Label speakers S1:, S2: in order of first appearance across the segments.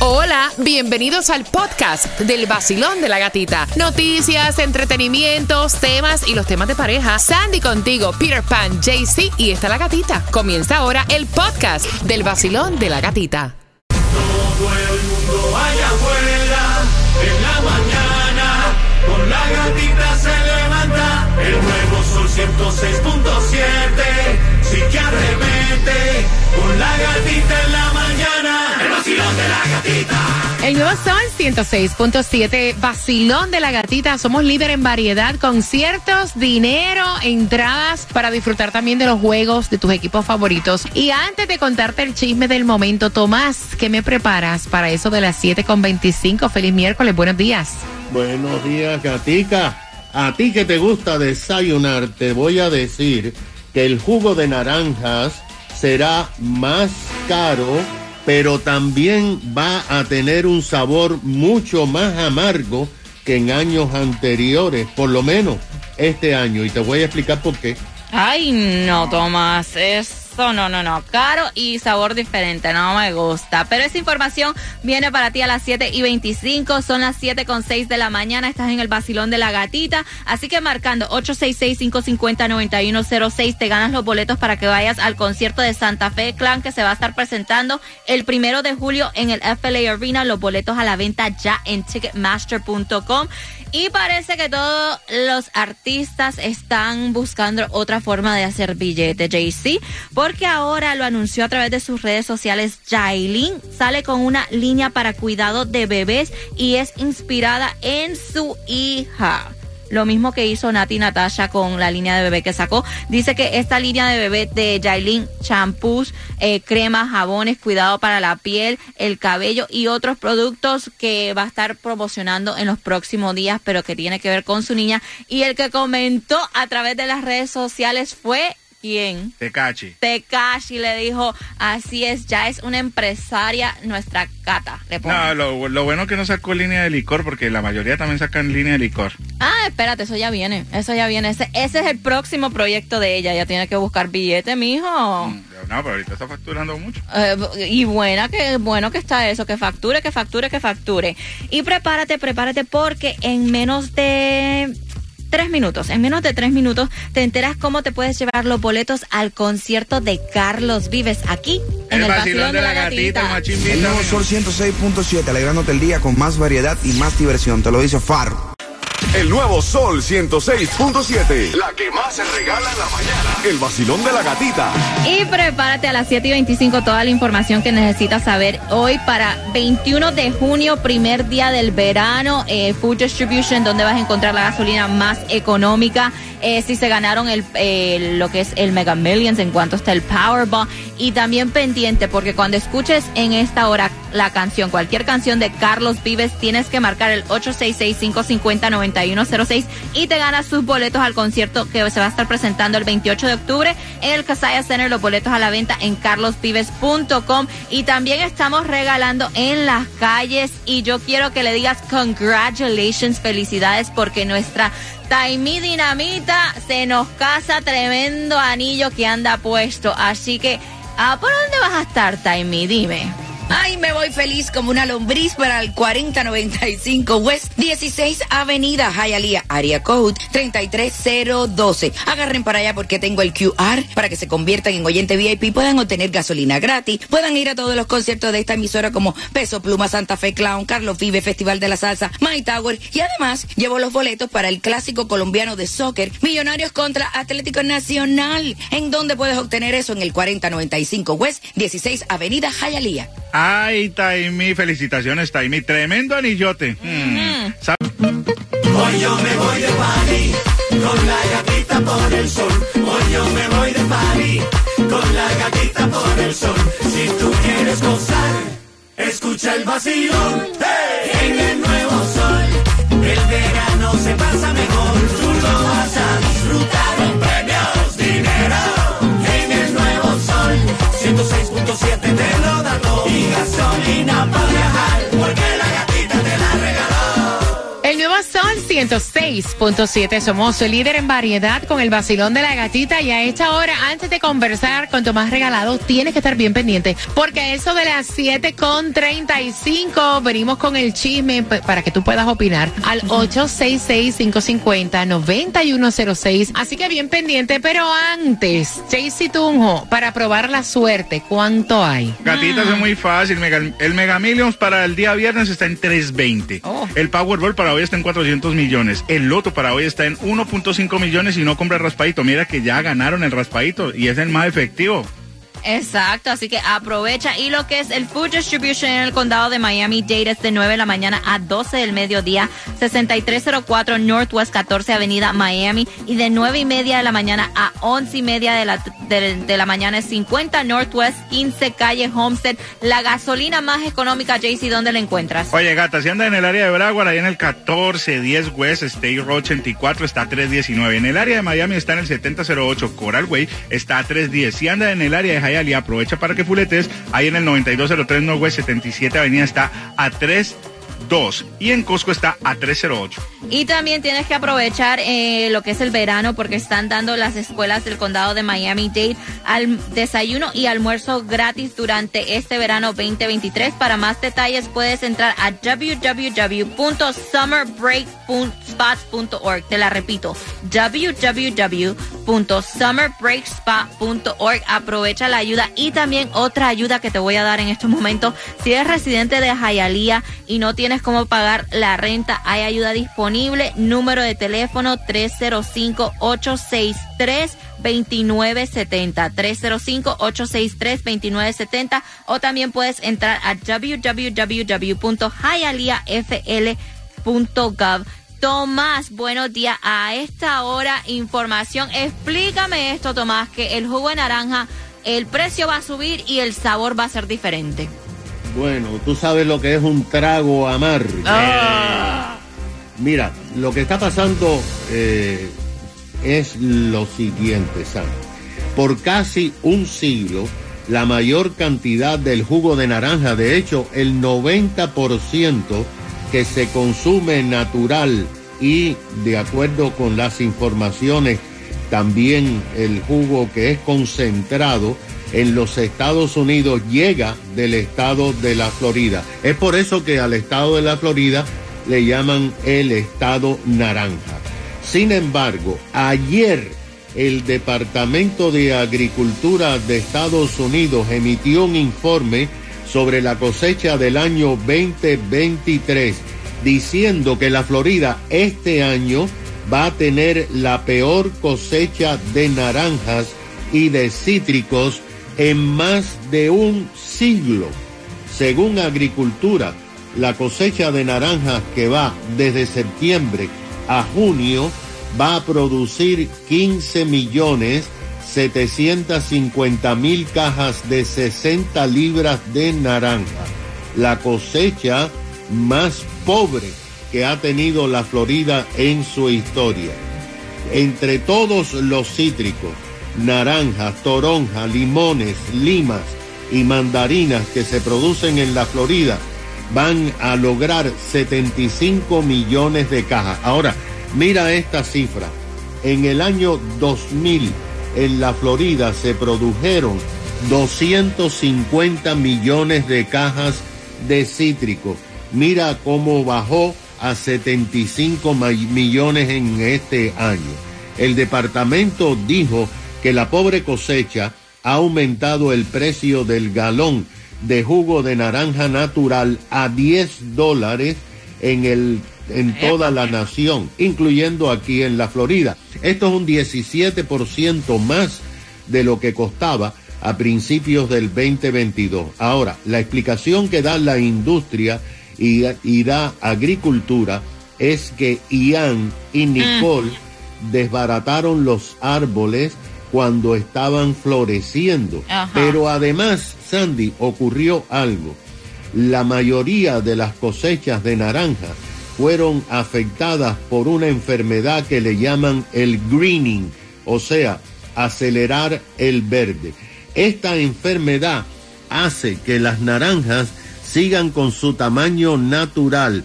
S1: Hola, bienvenidos al podcast del vacilón de la gatita. Noticias, entretenimientos, temas y los temas de pareja. Sandy contigo, Peter Pan, JC y está la gatita. Comienza ahora el podcast del vacilón de la gatita.
S2: Todo el mundo allá afuera, en la mañana, con la gatita se levanta. El nuevo sol 106.7, sí que arremete, con la gatita en la El
S1: nuevo Sol 106.7, vacilón de la gatita. Somos líder en variedad, conciertos, dinero, entradas para disfrutar también de los juegos de tus equipos favoritos. Y antes de contarte el chisme del momento, Tomás, ¿qué me preparas para eso de las 7.25? Feliz miércoles, buenos días.
S3: Buenos días, Gatica. A ti que te gusta desayunar, te voy a decir que el jugo de naranjas será más caro, pero también va a tener un sabor mucho más amargo que en años anteriores, por lo menos este año. Y te voy a explicar por qué.
S4: Ay, no, Tomás, eso no, no, no. Caro y sabor diferente, no me gusta. Pero esa información viene para ti a las 7 y 25, son las 7 con 6 de la mañana, estás en el vacilón de la gatita. Así que marcando 866-550-9106, te ganas los boletos para que vayas al concierto de Santa Fe Clan que se va a estar presentando el primero de julio en el FLA Arena. Los boletos a la venta ya en ticketmaster.com. Y parece que todos los artistas están buscando otra forma de hacer billete, Jay-Z, porque ahora lo anunció a través de sus redes sociales. Jailin sale con una línea para cuidado de bebés y es inspirada en su hija. Lo mismo que hizo Nati Natasha con la línea de bebé que sacó. Dice que esta línea de bebé de Jailin, champús, eh, cremas, jabones, cuidado para la piel, el cabello y otros productos que va a estar promocionando en los próximos días, pero que tiene que ver con su niña. Y el que comentó a través de las redes sociales fue ¿quién?
S5: Tecachi.
S4: Tekashi le dijo, así es, ya es una empresaria nuestra cata. Le.
S5: No, lo, lo bueno que no sacó línea de licor, porque la mayoría también sacan línea de licor.
S4: Ah, espérate, eso ya viene, eso ya viene. Ese, ese es el próximo proyecto de ella. Ella tiene que buscar billete, mijo.
S5: Mm, No, pero ahorita está facturando mucho.
S4: Eh, y buena que bueno que está eso, que facture, que facture, que facture. Y prepárate, prepárate porque en menos de tres minutos, en menos de tres minutos te enteras cómo te puedes llevar los boletos al concierto de Carlos Vives aquí en el, vacilón de la, gatita.
S5: machín,
S6: El nuevo Sol 106.7, alegrándote el día con más variedad y más diversión. Te lo dice Farro.
S7: El nuevo Sol 106.7. La que más se regala en la mañana. El vacilón de la gatita.
S4: Y prepárate a las 7 y 25 toda la información que necesitas saber hoy para 21 de junio, primer día del verano, eh, Food Distribution, donde vas a encontrar la gasolina más económica. Eh, si se ganaron el, lo que es el Mega Millions, en cuanto está el Powerball. Y también pendiente, porque cuando escuches en esta hora la canción, cualquier canción de Carlos Vives, tienes que marcar el 866-550-9106 y te ganas sus boletos al concierto que se va a estar presentando el 28 de octubre en el Casaya Center. Los boletos a la venta en carlosvives.com. Y también estamos regalando en las calles. Y yo quiero que le digas congratulations, felicidades, porque nuestra Taimi Dinamita se nos casa tremendo anillo que anda puesto. Así que, ¿a por dónde vas a estar, Taimi? Dime.
S8: Ay, me voy feliz como una lombriz para el 4095 West 16 Avenida Hialeah, Area Code 33012. Agarren para allá porque tengo el QR para que se conviertan en oyente VIP, puedan obtener gasolina gratis, puedan ir a todos los conciertos de esta emisora como Peso Pluma, Santa Fe Clown, Carlos Vive, Festival de la Salsa, My Tower y además llevo los boletos para el clásico colombiano de soccer, Millonarios contra Atlético Nacional. ¿En dónde puedes obtener eso? En el 4095 West 16 Avenida Hialeah.
S5: Ay, Taimi, felicitaciones, Taimi. Tremendo anillote. Mm. ¿Sab-
S2: Hoy yo me voy de party, con la gatita por el sol. Hoy yo me voy de party, con la gatita por el sol. Si tú quieres gozar, escucha el vacilón. ¡Hey! En el nuevo sol, el verano se pasa mejor. Tú lo vas a disfrutar con premios, dinero. En el nuevo sol, 106.7 gasolina para viajar,
S1: Sol 106.7. Somos el líder en variedad con el vacilón de la gatita. Y a esta hora, antes de conversar con Tomás Regalado, tienes que estar bien pendiente. Porque eso de las 7.35, venimos con el chisme para que tú puedas opinar al 866-550-9106. Así que bien pendiente. Pero antes, Jaycee Tunjo, para probar la suerte, ¿cuánto hay?
S5: Gatitas es muy fácil. El Mega Millions para el día viernes está en 320.
S1: Oh.
S5: El Powerball para hoy está en 400 millones. El Loto para hoy está en 1.5 millones y no compra raspadito. Mira que ya ganaron el raspadito y es el más efectivo.
S4: Exacto, así que aprovecha. Y lo que es el Food Distribution en el condado de Miami-Dade es de 9 de la mañana a 12 del mediodía, 6304 Northwest 14 Avenida Miami. Y de 9 y media de la mañana a 11 y media de la, de, de la mañana es 50 Northwest 15 Calle Homestead. La gasolina más económica, JC, ¿dónde la encuentras?
S5: Oye, gata, si anda en el área de Broward, ahí en el 1410 West State Road 84 está a 319. En el área de Miami está en el 7008 Coral Way, está a 310. Si anda en el área de Hialeah, aprovecha para que fuletes. Ahí en el 9203 Northwest 77 Avenida está a 32. Y en Costco está a 308.
S4: Y también tienes que aprovechar eh, lo que es el verano porque están dando las escuelas del condado de Miami-Dade al desayuno y almuerzo gratis durante este verano 2023. Para más detalles puedes entrar a www.summerbreak.spots.org. Te la repito, www.summerbreakspot.org. Aprovecha la ayuda y también otra ayuda que te voy a dar en estos momentos. Si eres residente de Hialeah y no tienes cómo pagar la renta, hay ayuda disponible. Número de teléfono 305-863. 2970 305-863-2970 o también puedes entrar a www.hialeahfl.gov Tomás, buenos días. A esta hora, información. Explícame esto, Tomás, que el jugo de naranja, el precio va a subir y el sabor va a ser diferente.
S3: Bueno, tú sabes lo que es un trago amargo. Mira, lo que está pasando eh, es lo siguiente, Sam. Por casi un siglo, la mayor cantidad del jugo de naranja, de hecho, el 90% que se consume natural y de acuerdo con las informaciones, también el jugo que es concentrado en los Estados Unidos llega del estado de la Florida. Es por eso que al estado de la Florida le llaman el estado naranja. Sin embargo, ayer el Departamento de Agricultura de Estados Unidos emitió un informe sobre la cosecha del año 2023, diciendo que la Florida este año va a tener la peor cosecha de naranjas y de cítricos en más de un siglo. Según Agricultura, la cosecha de naranjas que va desde septiembre a junio va a producir 15 millones 750 mil cajas de 60 libras de naranja. La cosecha más pobre que ha tenido la Florida en su historia. Entre todos los cítricos, naranjas, toronjas, limones, limas y mandarinas que se producen en la Florida, van a lograr 75 millones de cajas. Ahora, mira esta cifra. En el año 2000, en la Florida se produjeron 250 millones de cajas de cítrico. Mira cómo bajó a 75 ma- millones en este año. El departamento dijo que la pobre cosecha ha aumentado el precio del galón de jugo de naranja natural a 10 dólares en el en toda la nación, incluyendo aquí en la Florida. Esto es un 17% más de lo que costaba a principios del 2022. Ahora, la explicación que da la industria y, y da agricultura es que Ian y Nicole desbarataron los árboles cuando estaban floreciendo.
S4: Ajá.
S3: Pero además, Sandy, ocurrió algo. La mayoría de las cosechas de naranja fueron afectadas por una enfermedad que le llaman el greening, o sea, acelerar el verde. Esta enfermedad hace que las naranjas sigan con su tamaño natural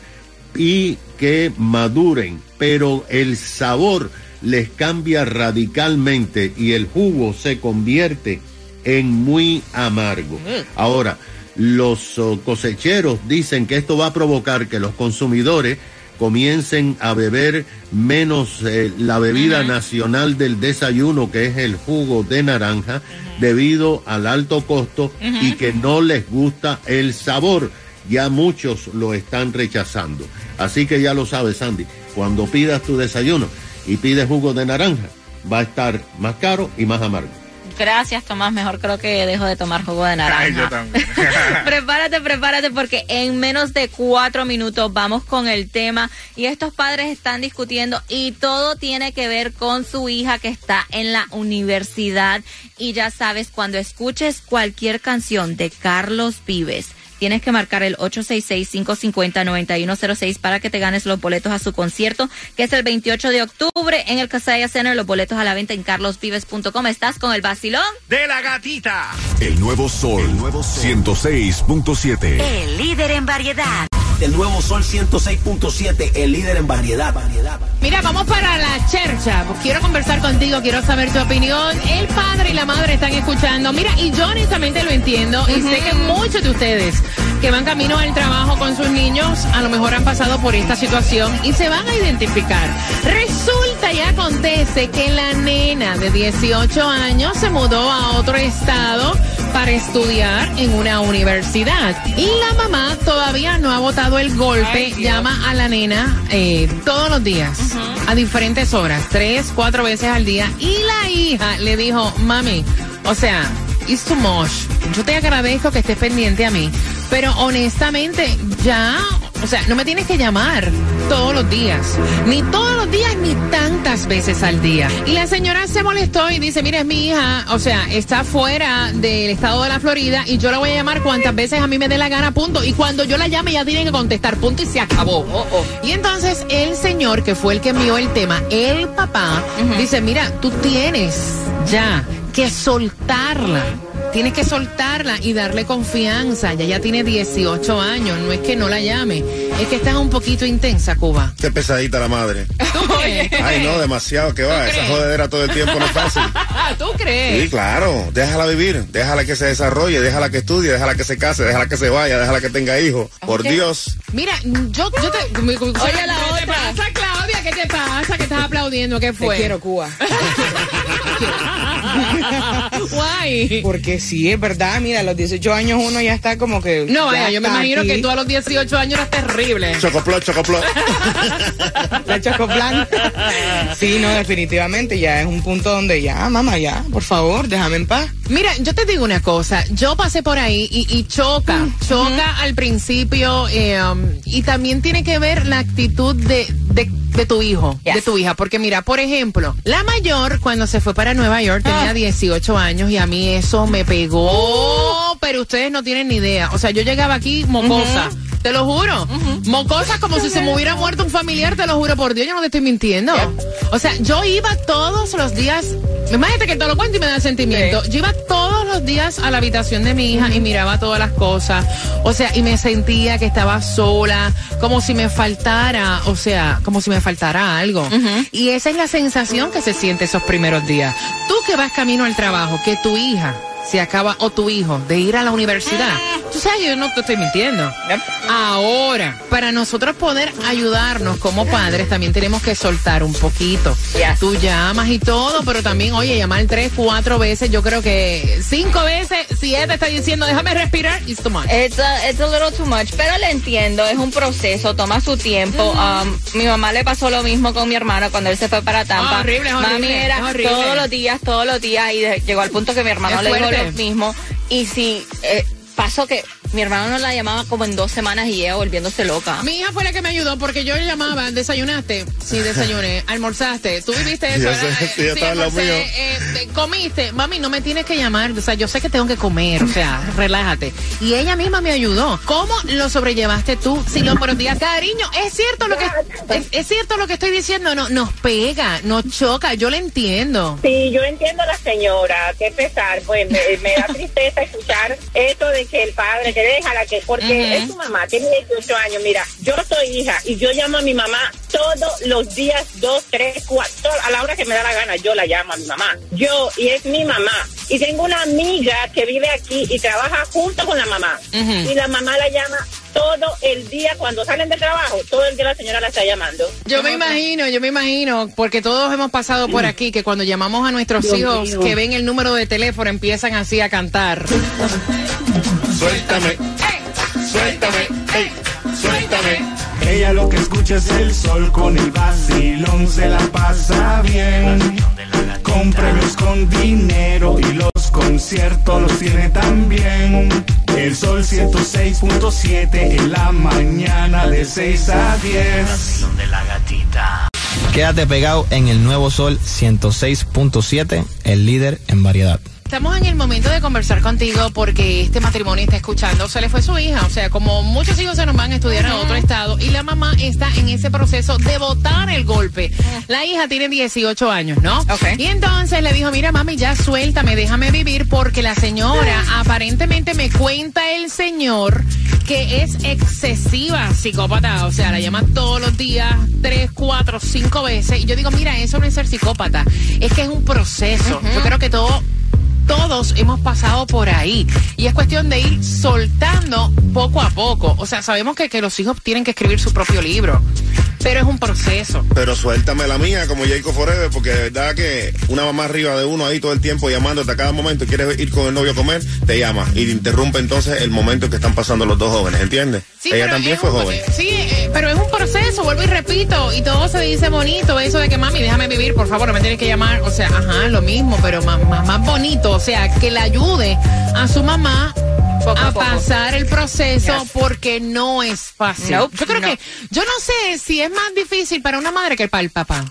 S3: y que maduren, pero el sabor les cambia radicalmente y el jugo se convierte en muy amargo. Ahora, los oh, cosecheros dicen que esto va a provocar que los consumidores comiencen a beber menos eh, la bebida nacional del desayuno, que es el jugo de naranja, debido al alto costo y que no les gusta el sabor. Ya muchos lo están rechazando. Así que ya lo sabes, Sandy, cuando pidas tu desayuno y pides jugo de naranja, va a estar más caro y más amargo.
S4: Gracias, Tomás. Mejor creo que dejo de tomar jugo de naranja.
S5: Ay, yo también.
S4: prepárate, prepárate, porque en menos de cuatro minutos vamos con el tema. Y estos padres están discutiendo y todo tiene que ver con su hija que está en la universidad. Y ya sabes, cuando escuches cualquier canción de Carlos Vives, tienes que marcar el 866-550-9106 para que te ganes los boletos a su concierto, que es el 28 de octubre en el Casaya Center. Los boletos a la venta en carlosvives.com. Estás con el vacilón.
S5: De la gatita.
S7: El nuevo sol, el nuevo 106.7.
S9: El líder en variedad.
S2: El nuevo Sol 106.7, el líder en variedad, variedad.
S1: Mira, vamos para la chercha. Pues quiero conversar contigo, quiero saber tu opinión. El padre y la madre están escuchando. Mira, y yo honestamente lo entiendo. Y sé que muchos de ustedes que van camino al trabajo con sus niños a lo mejor han pasado por esta situación y se van a identificar. Resulta y acontece que la nena de 18 años se mudó a otro estado para estudiar en una universidad. Y la mamá todavía no ha botado el golpe, llama a la nena eh, todos los días, a diferentes horas, tres, cuatro veces al día. Y la hija le dijo, mami, o sea, it's too much. Yo te agradezco que estés pendiente a mí, pero honestamente ya, o sea, no me tienes que llamar todos los días, ni todos los días, ni tantas veces al día. Y la señora se molestó y dice, mira, es mi hija, o sea, está fuera del estado de la Florida y yo la voy a llamar cuantas veces a mí me dé la gana, punto. Y cuando yo la llame, ya tiene que contestar, punto, y se acabó. Y entonces el señor, que fue el que envió el tema, el papá, dice, mira, tú tienes ya que soltarla. Tienes que soltarla y darle confianza. Ya ya tiene 18 años. No es que no la llame. Es que está un poquito intensa, Cuba.
S10: Qué pesadita la madre.
S1: ¿Tú?
S10: Ay, no, demasiado que va. Esa
S1: crees?
S10: jodedera todo el tiempo no es fácil.
S1: ¿Tú
S10: Sí,
S1: crees?
S10: claro. Déjala vivir. Déjala que se desarrolle. Déjala que estudie. Déjala que se case. Déjala que se vaya. Déjala que tenga hijos. Por Dios.
S1: Mira, yo, yo te. Oye,
S8: la
S1: ¿Qué te pasa, Claudia? ¿Qué te pasa? ¿Qué estás aplaudiendo? ¿Qué fue?
S11: Te quiero, Cuba.
S1: Guay.
S11: Porque sí, es verdad, mira, a los 18 años uno ya está como que.
S1: No,
S11: ya
S1: vaya, yo me imagino
S11: aquí.
S1: que tú a los 18 años eras terrible.
S10: Chocoplot, chocoplot.
S11: La chocoplan. Sí, no, definitivamente ya es un punto donde ya, mamá, ya, por favor, déjame en paz.
S1: Mira, yo te digo una cosa, yo pasé por ahí y, y choca, choca al principio eh, um, y también tiene que ver la actitud de, de, de tu hijo,
S4: Yes.
S1: de tu hija, porque mira, por ejemplo, la mayor cuando se fue para Nueva York tenía 18 años y a mí eso me pegó, pero ustedes no tienen ni idea, o sea, yo llegaba aquí mocosa. Te lo juro. Mocosa como si se me hubiera muerto un familiar, te lo juro por Dios, yo no te estoy mintiendo. O sea, yo iba todos los días, imagínate que te lo cuento y me da sentimiento. Yo iba todos los días a la habitación de mi hija y miraba todas las cosas. O sea, y me sentía que estaba sola, como si me faltara, o sea, como si me faltara algo. Y esa es la sensación que se siente esos primeros días. Tú que vas camino al trabajo, que tu hija se acaba, o tu hijo, de ir a la universidad. Tú sabes, yo no te estoy mintiendo. Ahora, para nosotros poder ayudarnos como padres, también tenemos que soltar un poquito.
S4: Yes.
S1: Tú llamas y todo, pero también, oye, llamar tres, cuatro veces, yo creo que cinco veces, siete está diciendo, déjame respirar, it's too much.
S4: It's a, it's a little too much, pero le entiendo, es un proceso, toma su tiempo. Um, mi mamá le pasó lo mismo con mi hermano cuando él se fue para Tampa.
S1: Horrible, es horrible,
S4: Mami era
S1: horrible.
S4: todos los días, todos los días y de- llegó al punto que mi hermano
S1: Es
S4: le dijo. Mismo. Y si eh, pasó que mi hermano no la llamaba como en dos semanas y ella volviéndose loca.
S1: Mi hija fue la que me ayudó porque yo le llamaba, desayunaste, sí, desayuné, almorzaste, tú viviste eso,
S10: sí, ya estaba en lo
S1: almorcé,
S10: mío.
S1: eh, te- comiste, mami, no me tienes que llamar, o sea, yo sé que tengo que comer, o sea, relájate. Y ella misma me ayudó. ¿Cómo lo sobrellevaste tú? Si los buenos días, cariño, es cierto lo que es, es cierto lo que estoy diciendo, no, nos pega, nos choca, yo le entiendo.
S12: Sí, yo entiendo a la señora, qué pesar, pues me, me da tristeza escuchar esto de que el padre, que déjala que, porque es tu mamá, tiene 18 años, mira, yo soy hija y yo llamo a mi mamá todos los días, dos, tres, cuatro, a la hora que me da la gana, yo la llamo a mi mamá. Yo, y es mi mamá. Y tengo una amiga que vive aquí y trabaja junto con la mamá. Y la mamá la llama todo el día cuando salen de trabajo, todo el día la señora la está llamando.
S1: Yo me imagino, yo me imagino, porque todos hemos pasado por aquí, que cuando llamamos a nuestros
S12: Dios
S1: hijos que ven el número de teléfono empiezan así a cantar.
S3: Suéltame, suéltame, ey, suéltame.
S2: Ella lo que escucha es el sol con el vacilón, se la pasa bien. Con premios, con dinero y los conciertos los tiene también. El sol 106.7 en la mañana de 6 a 10.
S13: Quédate pegado en el nuevo Sol 106.7, el líder en variedad.
S1: Estamos en el momento de conversar contigo porque este matrimonio está escuchando, se le fue su hija, o sea, como muchos hijos se nos van a estudiar en otro estado y la mamá está en ese proceso de botar el golpe. La hija tiene 18 años, ¿no? Y entonces le dijo, mira mami, ya suéltame, déjame vivir porque la señora aparentemente me cuenta el señor que es excesiva psicópata, o sea, la llama todos los días, tres, cuatro, cinco veces. Y yo digo, mira, eso no es ser psicópata, es que es un proceso. Yo creo que todo todos hemos pasado por ahí. Y es cuestión de ir soltando poco a poco. O sea, sabemos que, que los hijos tienen que escribir su propio libro, pero es un proceso.
S10: Pero suéltame la mía como Jacob Forever, porque de verdad que una mamá arriba de uno ahí todo el tiempo llamándote a cada momento y quieres ir con el novio a comer, te llama y te interrumpe entonces el momento que están pasando los dos jóvenes, ¿entiendes?
S1: Sí,
S10: Ella también fue
S1: un-
S10: joven.
S1: Sí, eh, pero es un proceso, vuelvo y repito, y todo se dice bonito, eso de que mami, déjame vivir, por favor, no me tienes que llamar, o sea, ajá, lo mismo, pero más, más, más bonito, o sea, que le ayude a su mamá a,
S4: poco.
S1: pasar el proceso porque no es fácil. Yo creo
S4: no.
S1: que, yo no sé si es más difícil para una madre que para el papá.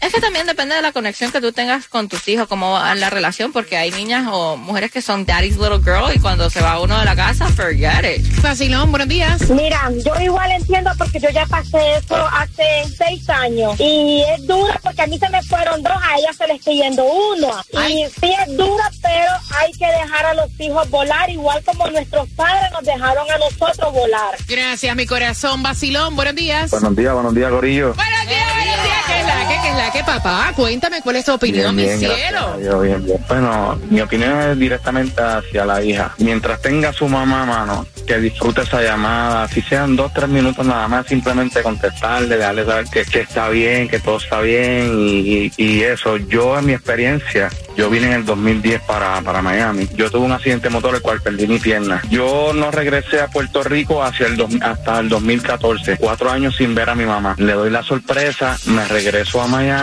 S4: Es que también depende de la conexión que tú tengas con tus hijos, como en la relación, porque hay niñas o mujeres que son daddy's little girl y cuando se va uno de la casa, forget it.
S1: Facilón, buenos días.
S12: Mira, yo igual entiendo porque yo ya pasé eso hace seis años y es dura porque a mí se me fueron dos, a ella se le está yendo uno. Y sí es dura, pero hay que dejar a los hijos volar igual como nuestros padres nos dejaron a nosotros volar.
S1: Gracias, mi corazón. Vacilón, buenos días.
S14: Buenos días, buenos días, Corillo.
S1: Buenos días, buenos días. ¿Qué es la que, qué es la que, papá? Cuéntame cuál es tu opinión, mi cielo.
S14: Dios, bien, bien. Bueno, mi opinión es directamente hacia la hija. Mientras tenga su mamá a mano, que disfrute esa llamada, si sean dos, tres minutos nada más, simplemente contestarle, darle saber que, que está bien, que todo está bien y, y- y eso. Yo, en mi experiencia, yo vine en el 2010 para, para Miami. Yo tuve un accidente motor el cual perdí mi pierna. Yo no regresé a Puerto Rico hacia el hasta el 2014, cuatro años sin ver a mi mamá. Le doy la sorpresa, me regreso a Miami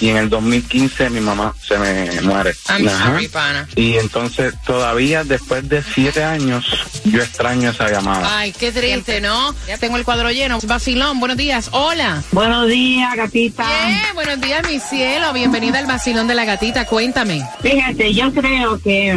S14: y en el 2015 mi mamá se me muere.
S1: Sorry, pana.
S14: Y entonces todavía después de siete años yo extraño esa llamada.
S1: Ay, qué triste, ¿no? Tengo el cuadro lleno. Vacilón, buenos días. Hola.
S15: Buenos días, gatita.
S1: Bien, buenos días, mi cielo. Bienvenida al vacilón de la gatita. Cuéntame.
S15: Fíjate, yo creo que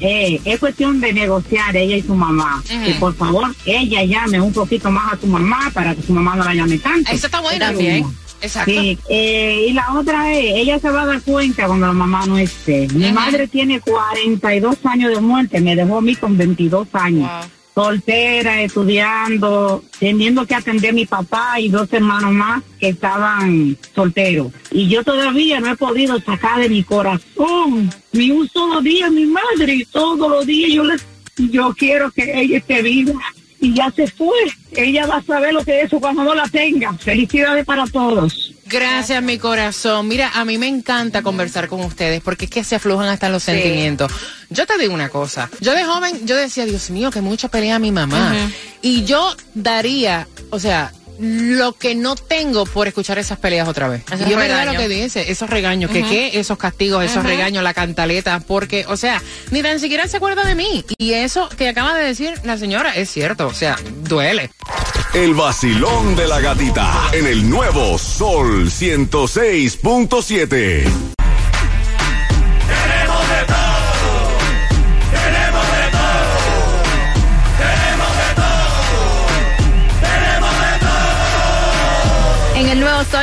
S15: eh, es cuestión de negociar ella y su mamá. Y por favor, ella llame un poquito más a su mamá para que su mamá no la llame tanto.
S1: Eso está bueno
S15: Eso
S1: también. Exacto.
S15: Sí, eh, y la otra es, ella se va a dar cuenta cuando la mamá no esté. Mi madre tiene 42 años de muerte, me dejó a mí con 22 años. Soltera, estudiando, teniendo que atender a mi papá y dos hermanos más que estaban solteros. Y yo todavía no he podido sacar de mi corazón ni un solo día a mi madre. Y todos los días yo le, yo quiero que ella esté viva. Y ya se fue. Ella va a saber lo que es eso cuando no la tenga. Felicidades para todos.
S1: Gracias, mi corazón. Mira, a mí me encanta conversar con ustedes porque es que se aflojan hasta los sentimientos. Yo te digo una cosa. Yo de joven, yo decía, Dios mío, que mucha pelea mi mamá. Y yo daría, o sea, lo que no tengo por escuchar esas peleas otra vez.
S4: Esos
S1: y es verdad
S4: regaños.
S1: lo que dice, esos regaños, que qué, esos castigos, esos regaños, la cantaleta, porque, o sea, ni tan siquiera se acuerda de mí. Y eso que acaba de decir la señora es cierto, o sea, duele.
S7: El vacilón de la gatita en el nuevo Sol 106.7.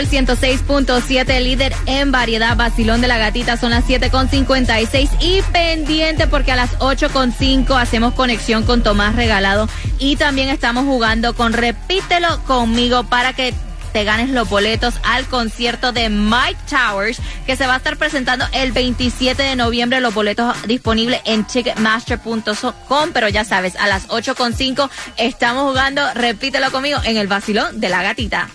S4: Sol 106.7, líder en variedad. Vacilón de la gatita son las 7.56 y pendiente porque a las 8.5 hacemos conexión con Tomás Regalado y también estamos jugando con Repítelo conmigo para que te ganes los boletos al concierto de Mike Towers que se va a estar presentando el 27 de noviembre. Los boletos disponibles en ticketmaster.com, pero ya sabes, a las 8.5 estamos jugando, repítelo conmigo, en el vacilón de la gatita.